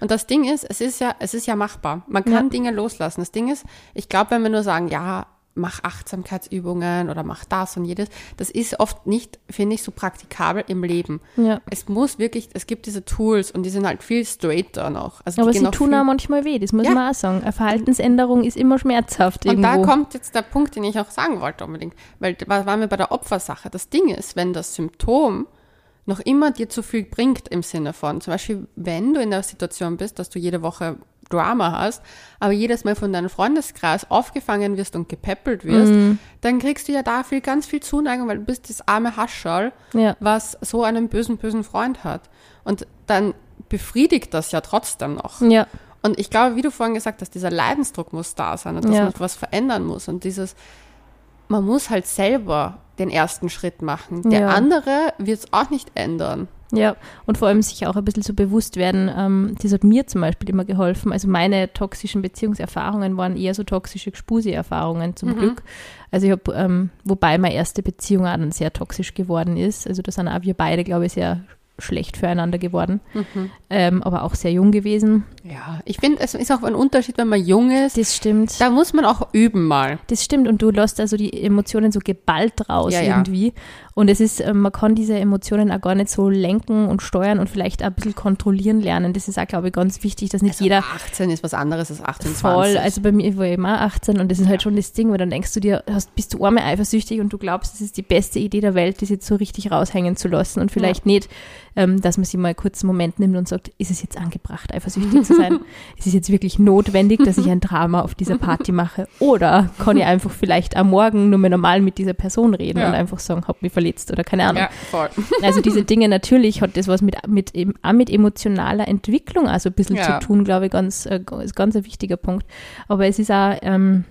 S1: Und das Ding ist, es ist ja, es ist ja machbar. Man kann
S2: Ja.
S1: Dinge loslassen. Das Ding ist, ich glaube, wenn wir nur sagen, ja, mach Achtsamkeitsübungen oder mach das und jedes, das ist oft nicht, finde ich, so praktikabel im Leben.
S2: Ja.
S1: Es muss wirklich, es gibt diese Tools und die sind halt viel straighter noch. Also
S2: Aber sie tun auch manchmal weh, das muss
S1: Ja.
S2: man auch sagen. Eine Verhaltensänderung ist immer schmerzhaft
S1: Und
S2: irgendwo.
S1: da kommt jetzt der Punkt, den ich auch sagen wollte unbedingt. Weil da waren wir bei der Opfersache. Das Ding ist, wenn das Symptom noch immer dir zu viel bringt im Sinne von, zum Beispiel, wenn du in der Situation bist, dass du jede Woche Drama hast, aber jedes Mal von deinem Freundeskreis aufgefangen wirst und gepäppelt wirst,
S2: Mhm.
S1: dann kriegst du ja da viel, ganz viel Zuneigung, weil du bist das arme Haschall,
S2: Ja.
S1: was so einen bösen, bösen Freund hat. Und dann befriedigt das ja trotzdem noch.
S2: ja.
S1: Und ich glaube, wie du vorhin gesagt hast, dieser Leidensdruck muss da sein und dass
S2: Ja.
S1: man was verändern muss. Und dieses, man muss halt selber den ersten Schritt machen. Der
S2: Ja.
S1: andere wird es auch nicht ändern.
S2: Ja, und vor allem sich auch ein bisschen so bewusst werden, ähm, das hat mir zum Beispiel immer geholfen. Also meine toxischen Beziehungserfahrungen waren eher so toxische Gespusi-Erfahrungen zum Glück. Also ich habe, ähm, wobei meine erste Beziehung auch dann sehr toxisch geworden ist. Also da sind auch wir beide, glaube ich, sehr schlecht füreinander geworden, ähm, aber auch sehr jung gewesen.
S1: Ja, ich finde, es ist auch ein Unterschied, wenn man jung ist.
S2: Das stimmt.
S1: Da muss man auch üben mal.
S2: Das stimmt und du lässt also die Emotionen so geballt raus
S1: Ja, ja.
S2: Und es ist, äh, man kann diese Emotionen auch gar nicht so lenken und steuern und vielleicht auch ein bisschen kontrollieren lernen. Das ist auch, glaube ich, ganz wichtig, dass nicht
S1: Also
S2: jeder
S1: 18 ist was anderes als 18,
S2: voll,
S1: 20.
S2: also bei mir war ich immer 18 und das ist halt schon das Ding, weil dann denkst du dir, hast, bist du arme eifersüchtig und du glaubst, das ist die beste Idee der Welt, das jetzt so richtig raushängen zu lassen und vielleicht nicht, ähm, dass man sich mal kurz einen Moment nimmt und sagt, ist es jetzt angebracht, eifersüchtig zu sein? *laughs* ist es jetzt wirklich notwendig, dass ich ein Drama auf dieser Party mache? Oder kann ich einfach vielleicht am Morgen nur mal normal mit dieser Person reden
S1: Ja.
S2: und einfach sagen, hab mich verletzt oder keine Ahnung.
S1: ja, voll. *laughs*
S2: Also diese Dinge, natürlich hat das was mit, mit, eben, auch mit emotionaler Entwicklung also ein bisschen
S1: Ja.
S2: zu tun, glaube ich, ganz, äh, ist ganz ein wichtiger Punkt. Aber es ist auch, ähm,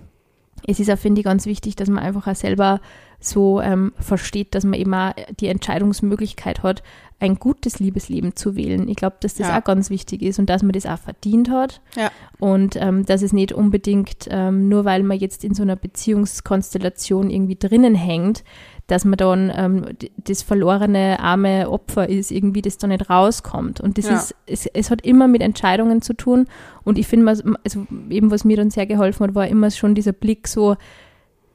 S2: es ist auch, finde ich, ganz wichtig, dass man einfach auch selber so ähm, versteht, dass man eben auch die Entscheidungsmöglichkeit hat, ein gutes Liebesleben zu wählen. Ich glaube, dass das
S1: Ja.
S2: auch ganz wichtig ist und dass man das auch verdient hat.
S1: Ja.
S2: Und ähm, dass es nicht unbedingt, ähm, nur weil man jetzt in so einer Beziehungskonstellation irgendwie drinnen hängt, dass man dann ähm, das verlorene, arme Opfer ist, irgendwie das da nicht rauskommt. Und das
S1: Ja.
S2: ist, es, es hat immer mit Entscheidungen zu tun. Und ich finde, also eben was mir dann sehr geholfen hat, war immer schon dieser Blick so,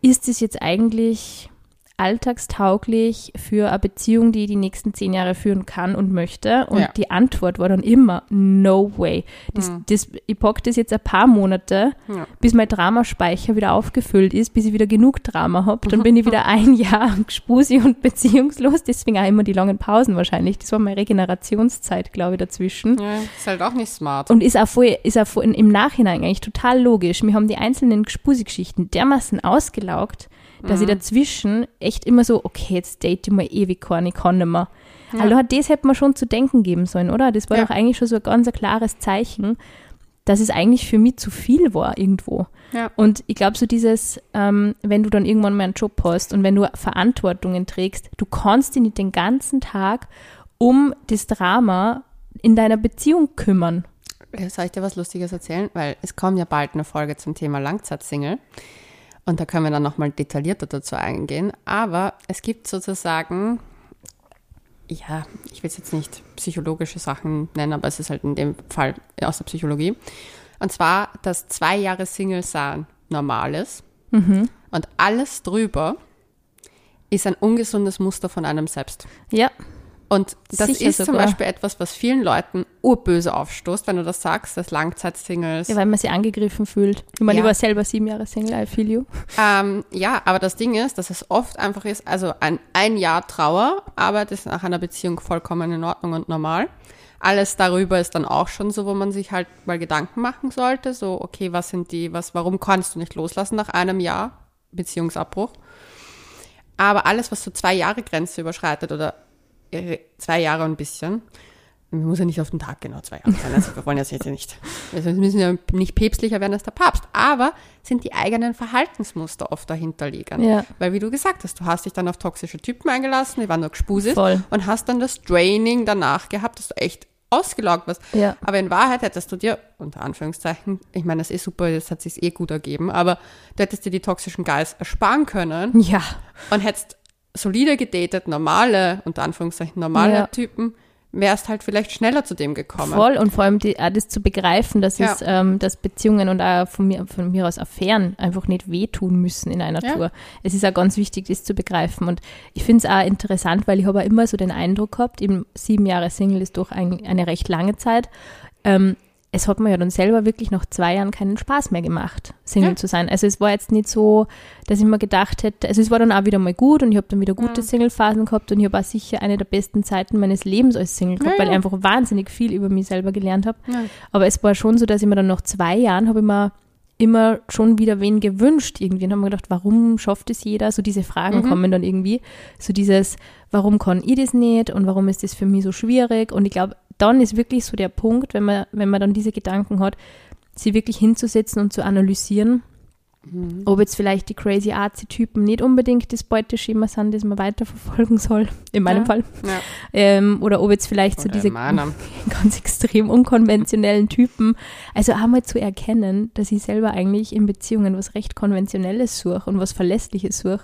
S2: ist es jetzt eigentlich alltagstauglich für eine Beziehung, die ich die nächsten zehn Jahre führen kann und möchte? Und
S1: Ja.
S2: die Antwort war dann immer, no way. Das, das, ich pack das jetzt ein paar Monate,
S1: Ja.
S2: bis mein Dramaspeicher wieder aufgefüllt ist, bis ich wieder genug Drama habe. Dann bin ich wieder *laughs* ein Jahr gespusi und beziehungslos. Deswegen auch immer die langen Pausen wahrscheinlich. Das war meine Regenerationszeit, glaube ich, dazwischen.
S1: Ja, ist halt auch nicht smart.
S2: Und ist auch, voll, ist auch voll im Nachhinein eigentlich total logisch. Wir haben die einzelnen Gespusi-Geschichten dermaßen ausgelaugt, dass ich dazwischen echt immer so, okay, jetzt date ich mal ewig keinen, ich kann nicht mehr. Also das hätte man schon zu denken geben sollen, oder? Das war
S1: Ja.
S2: doch eigentlich schon so ein ganz ein klares Zeichen, dass es eigentlich für mich zu viel war irgendwo.
S1: Ja.
S2: Und ich glaube, so dieses, ähm, wenn du dann irgendwann mal einen Job hast und wenn du Verantwortungen trägst, du kannst dich nicht den ganzen Tag um das Drama in deiner Beziehung kümmern.
S1: Soll ich dir was Lustiges erzählen? Weil es kommt ja bald eine Folge zum Thema Langzeitsingle. Und da können wir dann nochmal detaillierter dazu eingehen. Aber es gibt sozusagen, ja, ich will es jetzt nicht psychologische Sachen nennen, aber es ist halt in dem Fall aus der Psychologie. Und zwar, dass zwei Jahre Single sein normal ist. Und alles drüber ist ein ungesundes Muster von einem selbst.
S2: Ja,
S1: Und das
S2: Sicher
S1: ist zum
S2: sogar.
S1: Beispiel etwas, was vielen Leuten urböse aufstoßt, wenn du das sagst, dass Langzeitsingles.
S2: Ja, weil man sich angegriffen fühlt. Ich meine,
S1: Ja.
S2: ich war selber sieben Jahre Single, I feel you.
S1: Ähm, ja, aber das Ding ist, dass es oft einfach ist, also ein, ein Jahr Trauer, aber das ist nach einer Beziehung vollkommen in Ordnung und normal. Alles darüber ist dann auch schon so, wo man sich halt mal Gedanken machen sollte. So, okay, was sind die, was, warum kannst du nicht loslassen nach einem Jahr Beziehungsabbruch? Aber alles, was so zwei Jahre Grenze überschreitet oder zwei Jahre und ein bisschen, muss ja nicht auf den Tag genau zwei Jahre sein. Also wir wollen jetzt jetzt nicht, also wir müssen ja nicht päpstlicher werden als der Papst. Aber sind die eigenen Verhaltensmuster oft dahinter liegen.
S2: Ja.
S1: Weil wie du gesagt hast, du hast dich dann auf toxische Typen eingelassen, die waren nur gespusit
S2: Voll.
S1: und hast dann das Draining danach gehabt, dass du echt ausgelaugt warst.
S2: Ja.
S1: Aber in Wahrheit hättest du dir, unter Anführungszeichen, ich meine, das ist super, das hat sich eh gut ergeben, aber du hättest dir die toxischen Guys ersparen können
S2: Ja.
S1: und hättest solide gedatet, normale, unter Anführungszeichen normale
S2: Ja.
S1: Typen, wärst halt vielleicht schneller zu dem gekommen.
S2: Voll und vor allem die, auch das zu begreifen, dass
S1: Ja.
S2: es, ähm, dass Beziehungen und auch von mir, von mir aus Affären einfach nicht wehtun müssen in einer
S1: Ja.
S2: Tour. Es ist auch ganz wichtig, das zu begreifen. Und ich finde es auch interessant, weil ich habe immer so den Eindruck gehabt, eben sieben Jahre Single ist doch ein, eine recht lange Zeit. Ähm, es hat mir ja dann selber wirklich nach zwei Jahren keinen Spaß mehr gemacht, Single
S1: Ja.
S2: zu sein. Also es war jetzt nicht so, dass ich mir gedacht hätte, also es war dann auch wieder mal gut und ich habe dann wieder gute Single-Phasen gehabt und ich habe auch sicher eine der besten Zeiten meines Lebens als Single gehabt,
S1: Ja,
S2: weil ich
S1: ja.
S2: einfach wahnsinnig viel über mich selber gelernt habe.
S1: Ja.
S2: Aber es war schon so, dass ich mir dann nach zwei Jahren habe ich mir immer schon wieder wen gewünscht irgendwie und habe mir gedacht, warum schafft es jeder? So diese Fragen
S1: Mhm.
S2: kommen dann irgendwie. So dieses, warum kann ich das nicht und warum ist das für mich so schwierig? Und ich glaube, dann ist wirklich so der Punkt, wenn man, wenn man dann diese Gedanken hat, sie wirklich hinzusetzen und zu analysieren,
S1: Mhm.
S2: ob jetzt vielleicht die crazy artsy Typen nicht unbedingt das Beuteschema sind, das man weiterverfolgen soll, in meinem
S1: Ja.
S2: Fall.
S1: Ja.
S2: Ähm, oder ob jetzt vielleicht so
S1: Oder
S2: diese
S1: in meinem. *laughs*
S2: ganz extrem unkonventionellen Typen. Also einmal zu erkennen, dass ich selber eigentlich in Beziehungen was recht Konventionelles suche und was Verlässliches suche,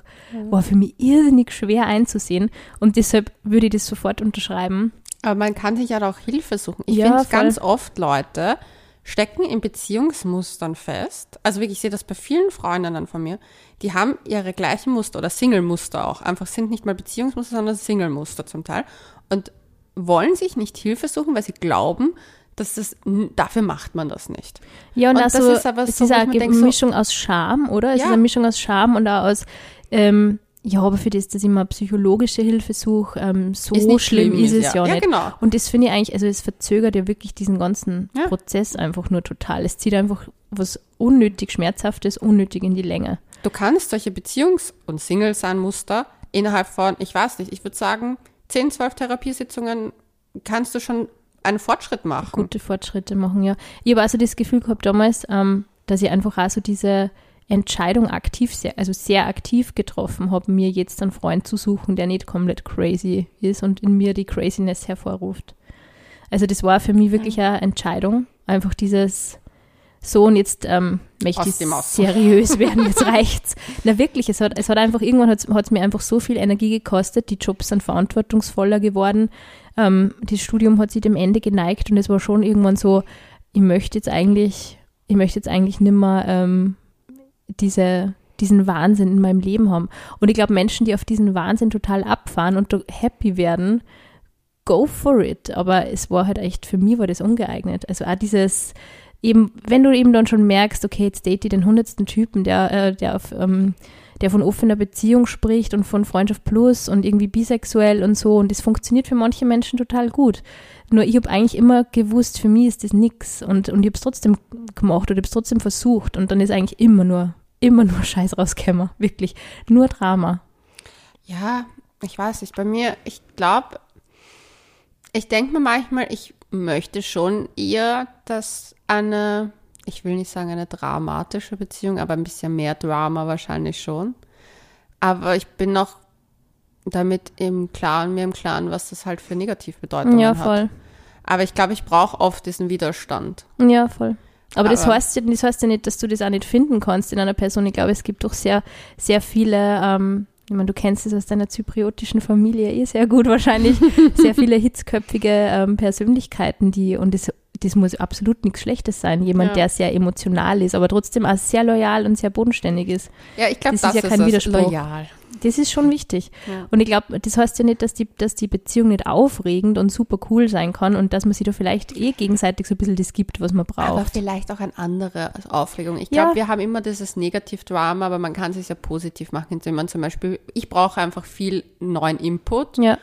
S2: war für mich irrsinnig schwer einzusehen. Und deshalb würde ich das sofort unterschreiben.
S1: Aber man kann sich ja auch Hilfe suchen. Ich
S2: Ja,
S1: finde ganz oft Leute stecken in Beziehungsmustern fest. Also wirklich, ich sehe das bei vielen Freundinnen von mir. Die haben ihre gleichen Muster oder Single-Muster auch. Einfach sind nicht mal Beziehungsmuster, sondern Single-Muster zum Teil. Und wollen sich nicht Hilfe suchen, weil sie glauben, dass das, dafür macht man das nicht.
S2: Ja, und,
S1: Und
S2: auch
S1: das ist aber
S2: es
S1: so,
S2: ist auch
S1: mir
S2: eine
S1: denk, so-
S2: Mischung aus Scham, oder? Es
S1: Ja.
S2: ist eine Mischung aus Scham und auch aus, ähm, ja, aber für das, dass ich immer psychologische Hilfe suche, ähm, so
S1: Ist
S2: schlimm,
S1: schlimm,
S2: ist es ja,
S1: ja. Ja,
S2: nicht.
S1: genau.
S2: Und das finde ich eigentlich, also es verzögert ja wirklich diesen ganzen
S1: Ja.
S2: Prozess einfach nur total. Es zieht einfach was unnötig Schmerzhaftes, unnötig in die Länge.
S1: Du kannst solche Beziehungs- und Single-Sein-Muster innerhalb von, ich weiß nicht, ich würde sagen, 10, 12 Therapiesitzungen kannst du schon einen Fortschritt machen.
S2: Gute Fortschritte machen, ja. Ich habe also das Gefühl gehabt damals, ähm, dass ich einfach auch so diese Entscheidung aktiv, sehr, also sehr aktiv getroffen habe, mir jetzt einen Freund zu suchen, der nicht komplett crazy ist und in mir die Craziness hervorruft. Also das war für mich wirklich eine Entscheidung. Einfach dieses so und jetzt ähm, möchte ich seriös *laughs* werden, jetzt reicht's. Na wirklich, es hat, es hat einfach, irgendwann hat es mir einfach so viel Energie gekostet, die Jobs sind verantwortungsvoller geworden, ähm, das Studium hat sich dem Ende geneigt und es war schon irgendwann so, ich möchte jetzt eigentlich, ich möchte jetzt eigentlich nimmer ähm, diese, diesen Wahnsinn in meinem Leben haben. Und ich glaube, Menschen, die auf diesen Wahnsinn total abfahren und happy werden, go for it. Aber es war halt echt, für mich war das ungeeignet. Also auch dieses, eben, wenn du eben dann schon merkst, okay, jetzt date ich den hundertsten Typen, der, äh, der auf, ähm, der von offener Beziehung spricht und von Freundschaft plus und irgendwie bisexuell und so. Und das funktioniert für manche Menschen total gut. Nur ich habe eigentlich immer gewusst, für mich ist das nix. Und, und ich habe es trotzdem gemacht oder ich habe es trotzdem versucht. Und dann ist eigentlich immer nur, immer nur Scheiß rausgekommen. Wirklich. Nur Drama.
S1: Ja, ich weiß nicht. Bei mir, ich glaube, ich denke mir manchmal, ich möchte schon eher, dass eine, ich will nicht sagen eine dramatische Beziehung, aber ein bisschen mehr Drama wahrscheinlich schon. Aber ich bin noch damit im Klaren, mir im Klaren, was das halt für Negativbedeutungen
S2: Ja,
S1: hat.
S2: voll.
S1: Aber ich glaube, ich brauche oft diesen Widerstand.
S2: Ja, voll. Aber, das,
S1: Aber-
S2: heißt, ja- das heißt ja nicht, dass du das auch nicht finden kannst in einer Person. Ich glaube, es gibt doch sehr, sehr viele, ähm, ich meine, du kennst es aus deiner zypriotischen Familie eh sehr gut wahrscheinlich, *laughs* sehr viele hitzköpfige ähm, Persönlichkeiten, die, und das, das muss absolut nichts Schlechtes sein. Jemand,
S1: Ja.
S2: der sehr emotional ist, aber trotzdem auch sehr loyal und sehr bodenständig ist.
S1: Ja, ich glaube,
S2: Das
S1: das,
S2: ist ja kein
S1: es.
S2: Widerspruch.
S1: Loyal.
S2: Das ist schon wichtig.
S1: Ja.
S2: Und ich glaube, das heißt ja nicht, dass die, dass die Beziehung nicht aufregend und super cool sein kann und dass man sich da vielleicht eh gegenseitig so ein bisschen das gibt, was man
S1: Aber
S2: braucht.
S1: vielleicht auch eine andere Aufregung. Ich
S2: Ja.
S1: glaube, wir haben immer dieses Negativ-Drama, aber man kann es ja positiv machen, indem man zum Beispiel, ich brauche einfach viel neuen Input
S2: Ja.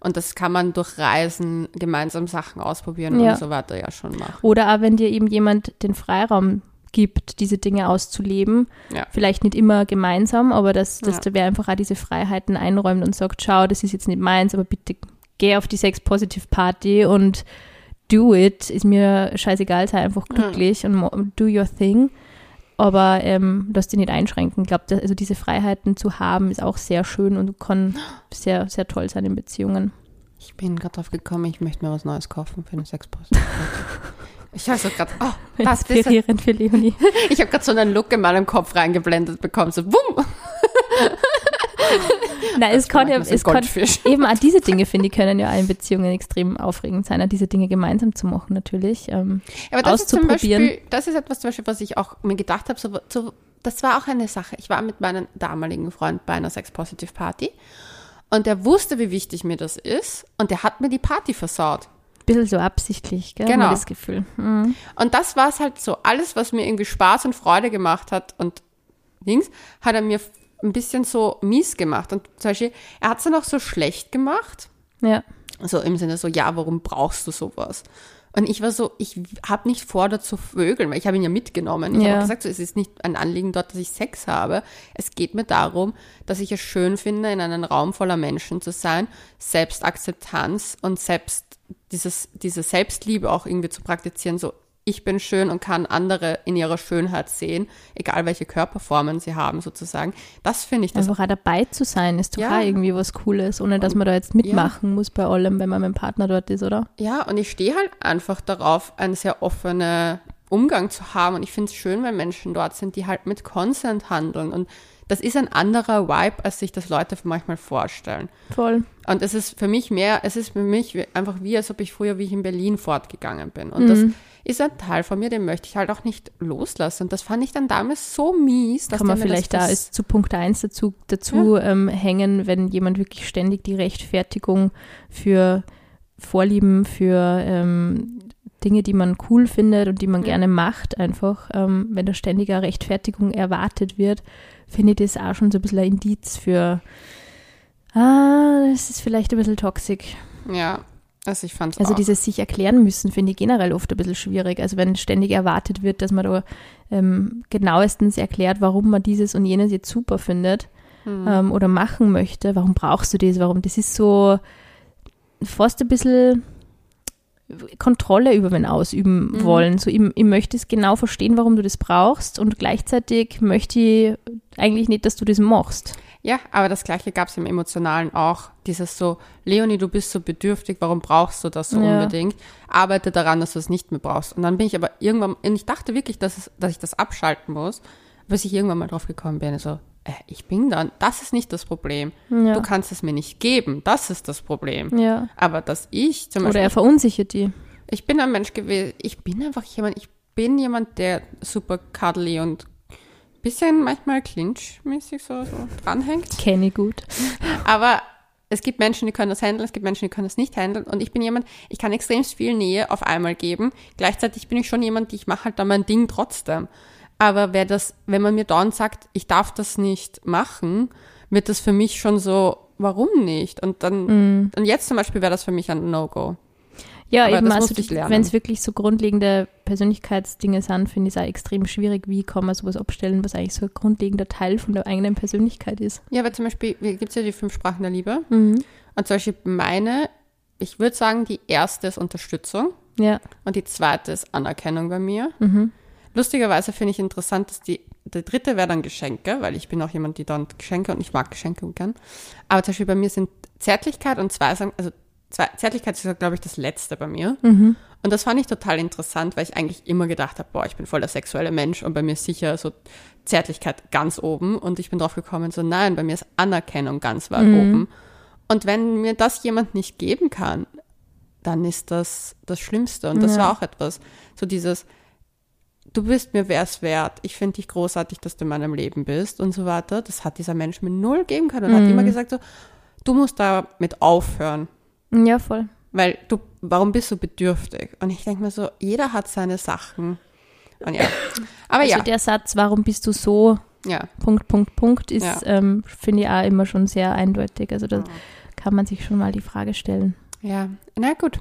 S1: und das kann man durch Reisen, gemeinsam Sachen ausprobieren
S2: Ja.
S1: und so weiter ja schon machen.
S2: Oder auch wenn dir eben jemand den Freiraum gibt, diese Dinge auszuleben.
S1: Ja.
S2: Vielleicht nicht immer gemeinsam, aber dass, dass
S1: Ja.
S2: da wer einfach auch diese Freiheiten einräumt und sagt, schau, das ist jetzt nicht meins, aber bitte geh auf die Sex-Positive-Party und do it, ist mir scheißegal, sei einfach glücklich und mo- do your thing. Aber ähm, lass dich nicht einschränken. Ich glaube, also diese Freiheiten zu haben, ist auch sehr schön und kann sehr, sehr toll sein in Beziehungen.
S1: Ich bin gerade drauf gekommen, ich möchte mir was Neues kaufen für eine Sexpost. *laughs* Ich habe so gerade, oh, *laughs* das ist
S2: für Leonie. *laughs*
S1: Ich habe gerade so einen Look in meinem Kopf reingeblendet bekommen, so bumm. *laughs*
S2: Nein, es kann ja, es kann, eben auch diese Dinge, finde ich, können ja in Beziehungen extrem aufregend sein, auch diese Dinge gemeinsam zu machen, natürlich. Ähm,
S1: Aber das ist zum
S2: auszuprobieren.
S1: Beispiel, das ist etwas zum Beispiel, was ich auch mir gedacht habe, so, so, das war auch eine Sache. Ich war mit meinem damaligen Freund bei einer Sex-Positive-Party und der wusste, wie wichtig mir das ist und der hat mir die Party versaut.
S2: Bisschen so absichtlich, gell?
S1: Genau.
S2: Das Gefühl. Mhm.
S1: Und das war es halt so, alles, was mir irgendwie Spaß und Freude gemacht hat und Dings, hat er mir ein bisschen so mies gemacht. Und zum Beispiel, er hat es dann auch so schlecht gemacht.
S2: Ja.
S1: So im Sinne so, ja, warum brauchst du sowas? Und ich war so, ich habe nicht vor, dort zu vögeln, weil ich habe ihn ja mitgenommen. Ich
S2: Ja.
S1: habe gesagt, so, es ist nicht ein Anliegen dort, dass ich Sex habe. Es geht mir darum, dass ich es schön finde, in einem Raum voller Menschen zu sein, Selbstakzeptanz und selbst dieses, diese Selbstliebe auch irgendwie zu praktizieren. So, ich bin schön und kann andere in ihrer Schönheit sehen, egal welche Körperformen sie haben sozusagen. Das finde ich das
S2: Einfach auch dabei zu sein, ist doch
S1: Ja.
S2: irgendwie was Cooles, ohne dass man da jetzt mitmachen muss bei allem, wenn man mit dem Partner dort ist, oder?
S1: Ja, und ich stehe halt einfach darauf, einen sehr offenen Umgang zu haben. Und ich finde es schön, wenn Menschen dort sind, die halt mit Consent handeln. Und das ist ein anderer Vibe, als sich das Leute manchmal vorstellen.
S2: Voll.
S1: Und es ist für mich mehr, es ist für mich einfach wie, als ob ich früher, wie ich in Berlin fortgegangen bin. Und das ist ein Teil von mir, den möchte ich halt auch nicht loslassen. Und das fand ich dann damals so mies, dass
S2: Kann man vielleicht
S1: das,
S2: da ist zu Punkt 1 dazu, dazu ähm, hängen, wenn jemand wirklich ständig die Rechtfertigung für Vorlieben, für ähm, Dinge, die man cool findet und die man
S1: Ja.
S2: gerne macht, einfach, ähm, wenn da ständig eine Rechtfertigung erwartet wird, finde ich das auch schon so ein bisschen ein Indiz für, ah, das ist vielleicht ein bisschen toxisch.
S1: Ja, also ich fand es
S2: Also
S1: auch.
S2: dieses sich erklären müssen finde ich generell oft ein bisschen schwierig. Also wenn ständig erwartet wird, dass man da ähm, genauestens erklärt, warum man dieses und jenes jetzt super findet
S1: Hm.
S2: ähm, oder machen möchte, warum brauchst du das, warum, das ist so fast ein bisschen Kontrolle über wen ausüben
S1: Mhm.
S2: wollen. So, ich, ich möchte es genau verstehen, warum du das brauchst und gleichzeitig möchte ich eigentlich nicht, dass du das machst.
S1: Ja, aber das Gleiche gab es im Emotionalen auch. Dieses so, Leonie, du bist so bedürftig, warum brauchst du das so
S2: Ja.
S1: unbedingt? Arbeite daran, dass du es nicht mehr brauchst. Und dann bin ich aber irgendwann, und ich dachte wirklich, dass, es, dass ich das abschalten muss, bis ich irgendwann mal drauf gekommen bin, so, äh, ich bin dann, das ist nicht das Problem.
S2: Ja.
S1: Du kannst es mir nicht geben, das ist das Problem.
S2: ja.
S1: Aber dass ich zum
S2: Oder
S1: Beispiel,
S2: er verunsichert die.
S1: ich bin ein Mensch gewesen, ich bin einfach jemand, ich bin jemand, der super cuddly und bisschen manchmal clinch-mäßig so, so dranhängt.
S2: Kenne ich gut.
S1: Aber es gibt Menschen, die können das handeln, es gibt Menschen, die können das nicht handeln. Und ich bin jemand, ich kann extrem viel Nähe auf einmal geben. Gleichzeitig bin ich schon jemand, die ich mache halt dann mein Ding trotzdem. Aber wer das, wenn man mir dann sagt, ich darf das nicht machen, wird das für mich schon so, warum nicht? Und dann, und jetzt zum Beispiel wäre das für mich ein No-Go.
S2: Ja,
S1: Aber
S2: eben, also, wenn es wirklich so grundlegende Persönlichkeitsdinge sind, finde ich es auch extrem schwierig, wie kann man sowas abstellen, was eigentlich so ein grundlegender Teil von der eigenen Persönlichkeit ist.
S1: Ja, aber zum Beispiel gibt es ja die fünf Sprachen der Liebe.
S2: Mhm.
S1: Und zum Beispiel meine, ich würde sagen, die erste ist Unterstützung
S2: Ja.
S1: und die zweite ist Anerkennung bei mir.
S2: Mhm.
S1: Lustigerweise finde ich interessant, dass die, der dritte wäre dann Geschenke, weil ich bin auch jemand, die dann Geschenke und ich mag Geschenke gern. Aber zum Beispiel bei mir sind Zärtlichkeit und Zweisam, also Zwei, Zärtlichkeit ist, glaube ich, das letzte bei mir.
S2: Mhm.
S1: Und das fand ich total interessant, weil ich eigentlich immer gedacht habe, boah, ich bin voll der sexuelle Mensch und bei mir ist sicher so Zärtlichkeit ganz oben. Und ich bin drauf gekommen, so nein, bei mir ist Anerkennung ganz weit
S2: Mhm.
S1: oben. Und wenn mir das jemand nicht geben kann, dann ist das das Schlimmste. Und das
S2: Ja.
S1: war auch etwas, so dieses, du bist mir wär's wert, ich finde dich großartig, dass du in meinem Leben bist und so weiter. Das hat dieser Mensch mir null geben können und hat
S2: Mhm.
S1: immer gesagt so, du musst damit aufhören.
S2: Ja, voll.
S1: Weil du, warum bist du bedürftig? Und ich denke mir so, jeder hat seine Sachen. Und ja. Aber
S2: Also
S1: ja,
S2: der Satz, warum bist du so,
S1: ja.
S2: Punkt, Punkt, Punkt, ist,
S1: Ja.
S2: ähm, finde ich auch immer schon sehr eindeutig. Also da kann man sich schon mal die Frage stellen.
S1: Ja, na gut.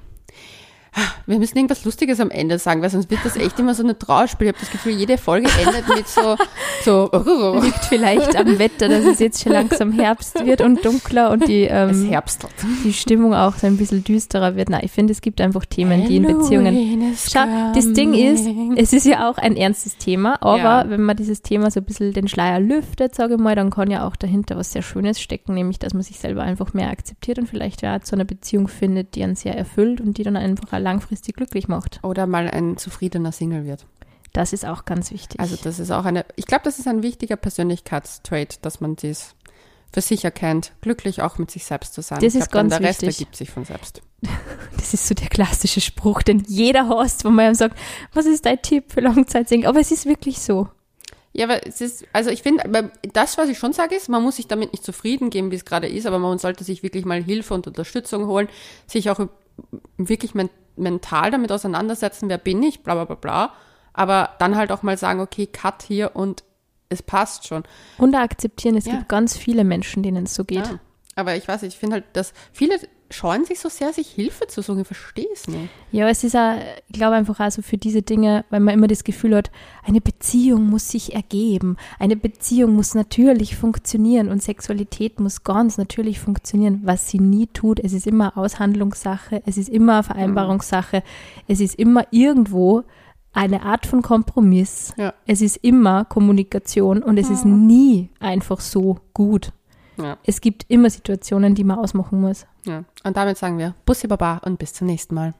S1: Wir müssen irgendwas Lustiges am Ende sagen, weil sonst wird das echt immer so eine Trauerspiel. Ich habe das Gefühl, jede Folge endet mit so, so *laughs*
S2: Liegt vielleicht am Wetter, dass es jetzt schon langsam Herbst wird und dunkler und die, ähm, die Stimmung auch so ein bisschen düsterer wird. Nein, ich finde, es gibt einfach Themen, die in Beziehungen Schau, das Ding ist, es ist ja auch ein ernstes Thema, aber
S1: Ja.
S2: wenn man dieses Thema so ein bisschen den Schleier lüftet, sage ich mal, dann kann ja auch dahinter was sehr Schönes stecken, nämlich, dass man sich selber einfach mehr akzeptiert und vielleicht ja zu einer Beziehung findet, die einen sehr erfüllt und die dann einfach auch langfristig glücklich macht.
S1: Oder mal ein zufriedener Single wird.
S2: Das ist auch ganz wichtig.
S1: Also das ist auch eine, ich glaube, das ist ein wichtiger Persönlichkeitstrait, dass man dies für sich erkennt, glücklich auch mit sich selbst zu sein.
S2: Das
S1: ich
S2: ist
S1: glaub,
S2: ganz
S1: der Rest
S2: wichtig.
S1: ergibt sich von selbst. *laughs*
S2: das ist so der klassische Spruch, den jeder hasst, wo man ihm sagt, was ist dein Tipp für Langzeitsingle? Aber es ist wirklich so.
S1: Ja, aber es ist, also ich finde, das, was ich schon sage, ist, man muss sich damit nicht zufrieden geben, wie es gerade ist, aber man sollte sich wirklich mal Hilfe und Unterstützung holen, sich auch wirklich mental damit auseinandersetzen, wer bin ich, bla bla bla bla. Aber dann halt auch mal sagen, okay, cut hier und es passt schon.
S2: Und auch akzeptieren, es
S1: Ja.
S2: gibt ganz viele Menschen, denen es so geht.
S1: Ja. Aber ich weiß ich finde halt, dass viele scheuen sich so sehr, sich Hilfe zu suchen. Ich verstehe es nicht.
S2: Ja, es ist auch, ich glaube einfach auch so für diese Dinge, weil man immer das Gefühl hat, eine Beziehung muss sich ergeben, eine Beziehung muss natürlich funktionieren und Sexualität muss ganz natürlich funktionieren, was sie nie tut. Es ist immer Aushandlungssache, es ist immer Vereinbarungssache, es ist immer irgendwo eine Art von Kompromiss.
S1: Ja.
S2: Es ist immer Kommunikation und es ist nie einfach so gut.
S1: Ja,
S2: Es gibt immer Situationen, die man ausmachen muss.
S1: ja. Und damit sagen wir Bussi Baba und bis zum nächsten Mal.